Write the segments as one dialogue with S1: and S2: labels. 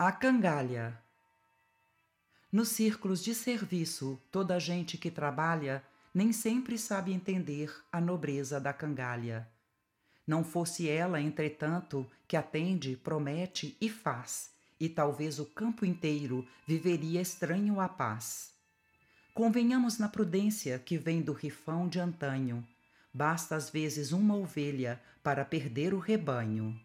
S1: A cangalha. Nos círculos de serviço, toda a gente que trabalha nem sempre sabe entender a nobreza da cangalha. Não fosse ela, entretanto, que atende, promete e faz, e talvez o campo inteiro viveria estranho à paz. Convenhamos na prudência que vem do rifão de antanho. Basta às vezes uma ovelha para perder o rebanho.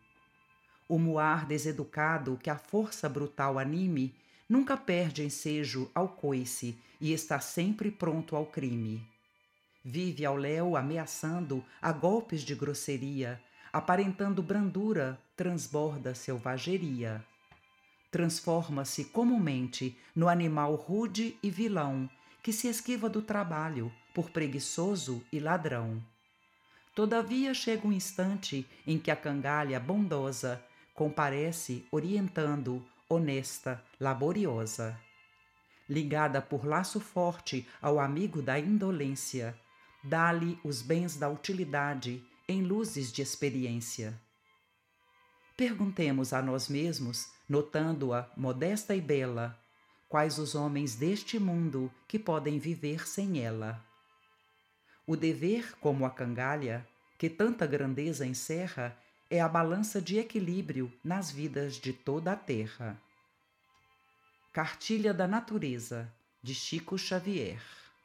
S1: O muar deseducado que a força brutal anime nunca perde ensejo ao coice e está sempre pronto ao crime. Vive ao léu ameaçando a golpes de grosseria, aparentando brandura, transborda selvageria. Transforma-se comumente no animal rude e vilão que se esquiva do trabalho por preguiçoso e ladrão. Todavia chega um instante em que a cangalha bondosa comparece orientando, honesta, laboriosa. Ligada por laço forte ao amigo da indolência, dá-lhe os bens da utilidade em luzes de experiência. Perguntemos a nós mesmos, notando-a modesta e bela, quais os homens deste mundo que podem viver sem ela. O dever, como a cangalha, que tanta grandeza encerra, é a balança de equilíbrio nas vidas de toda a terra. Cartilha da Natureza, de Chico Xavier